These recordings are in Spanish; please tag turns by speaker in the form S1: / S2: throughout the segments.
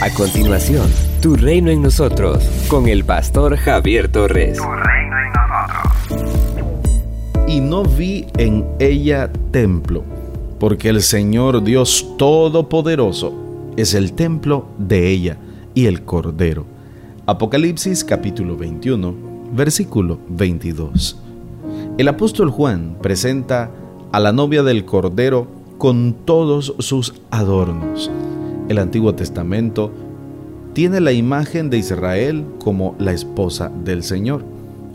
S1: A continuación, Tu reino en nosotros, con el pastor Javier Torres. Tu reino
S2: en nosotros. Y no vi en ella templo, porque el Señor Dios Todopoderoso es el templo de ella y el Cordero. Apocalipsis capítulo 21, versículo 22. El apóstol Juan presenta a la novia del Cordero con todos sus adornos. El Antiguo Testamento tiene la imagen de Israel como la esposa del Señor.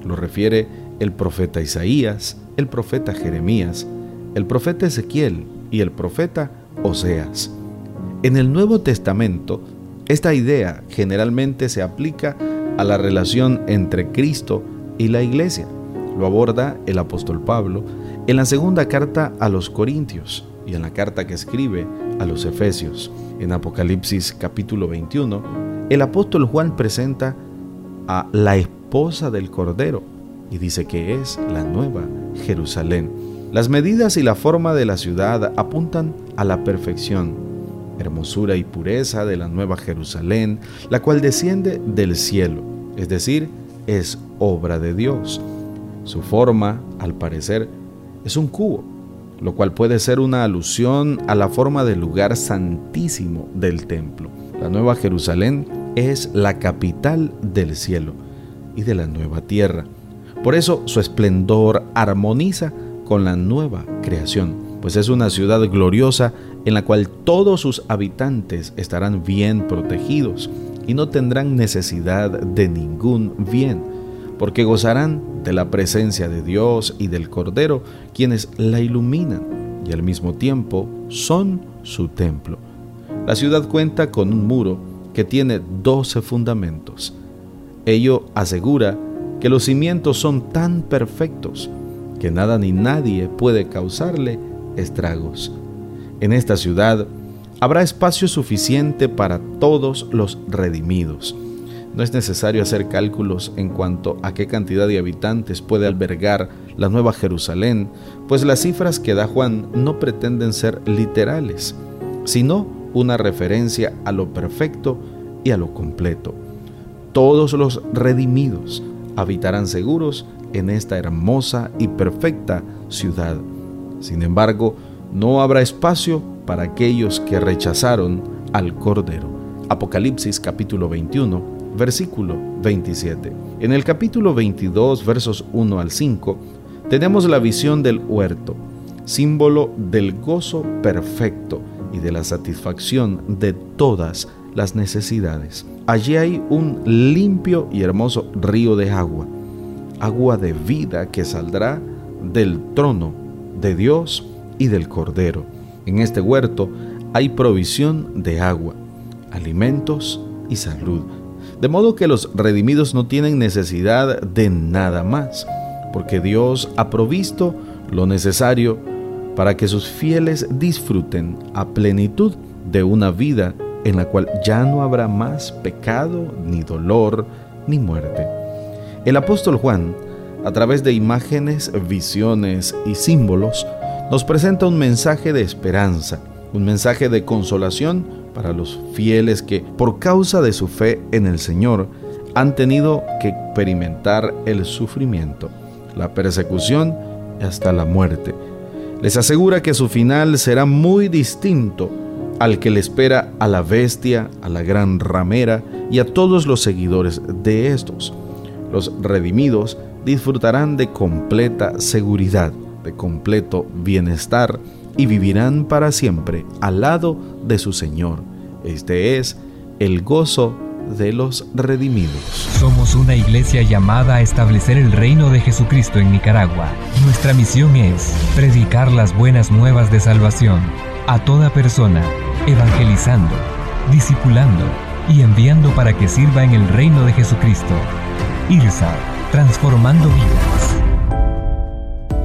S2: Lo refiere el profeta Isaías, el profeta Jeremías, el profeta Ezequiel y el profeta Oseas. En el Nuevo Testamento, esta idea generalmente se aplica a la relación entre Cristo y la iglesia. Lo aborda el apóstol Pablo en la segunda carta a los Corintios y en la carta que escribe a los Efesios. En Apocalipsis capítulo 21, el apóstol Juan presenta a la esposa del Cordero y dice que es la nueva Jerusalén. Las medidas y la forma de la ciudad apuntan a la perfección, hermosura y pureza de la nueva Jerusalén, la cual desciende del cielo, es decir, es obra de Dios. Su forma, al parecer, es un cubo, lo cual puede ser una alusión a la forma del lugar santísimo del templo. La Nueva Jerusalén es la capital del cielo y de la nueva tierra. Por eso su esplendor armoniza con la nueva creación, pues es una ciudad gloriosa en la cual todos sus habitantes estarán bien protegidos y no tendrán necesidad de ningún bien porque gozarán de la presencia de Dios y del Cordero, quienes la iluminan y al mismo tiempo son su templo. La ciudad cuenta con un muro que tiene doce fundamentos. Ello asegura que los cimientos son tan perfectos que nada ni nadie puede causarle estragos. En esta ciudad habrá espacio suficiente para todos los redimidos no es necesario hacer cálculos en cuanto a qué cantidad de habitantes puede albergar la Nueva Jerusalén, pues las cifras que da Juan no pretenden ser literales, sino una referencia a lo perfecto y a lo completo. Todos los redimidos habitarán seguros en esta hermosa y perfecta ciudad. Sin embargo, no habrá espacio para aquellos que rechazaron al Cordero. Apocalipsis capítulo 21 versículo 27. En el capítulo 22, versos 1 al 5, tenemos la visión del huerto, símbolo del gozo perfecto y de la satisfacción de todas las necesidades. Allí hay un limpio y hermoso río de agua, agua de vida que saldrá del trono de Dios y del Cordero. En este huerto hay provisión de agua, alimentos y salud de modo que los redimidos no tienen necesidad de nada más, porque Dios ha provisto lo necesario para que sus fieles disfruten a plenitud de una vida en la cual ya no habrá más pecado, ni dolor, ni muerte. El apóstol Juan, a través de imágenes, visiones y símbolos, nos presenta un mensaje de esperanza, un mensaje de consolación para los fieles que, por causa de su fe en el Señor, han tenido que experimentar el sufrimiento, la persecución y hasta la muerte. Les asegura que su final será muy distinto al que le espera a la bestia, a la gran ramera y a todos los seguidores de estos. Los redimidos disfrutarán de completa seguridad, de completo bienestar y vivirán para siempre al lado de su Señor. Este es el gozo de los redimidos.
S1: Somos una iglesia llamada a establecer el reino de Jesucristo en Nicaragua. Nuestra misión es predicar las buenas nuevas de salvación a toda persona, evangelizando, discipulando y enviando para que sirva en el reino de Jesucristo. IRSA, transformando vidas.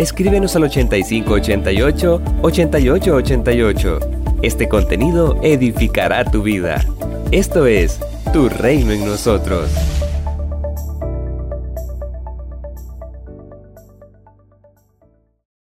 S1: escríbenos al 8588-8888. Este contenido edificará tu vida. Esto es Tu Reino en nosotros.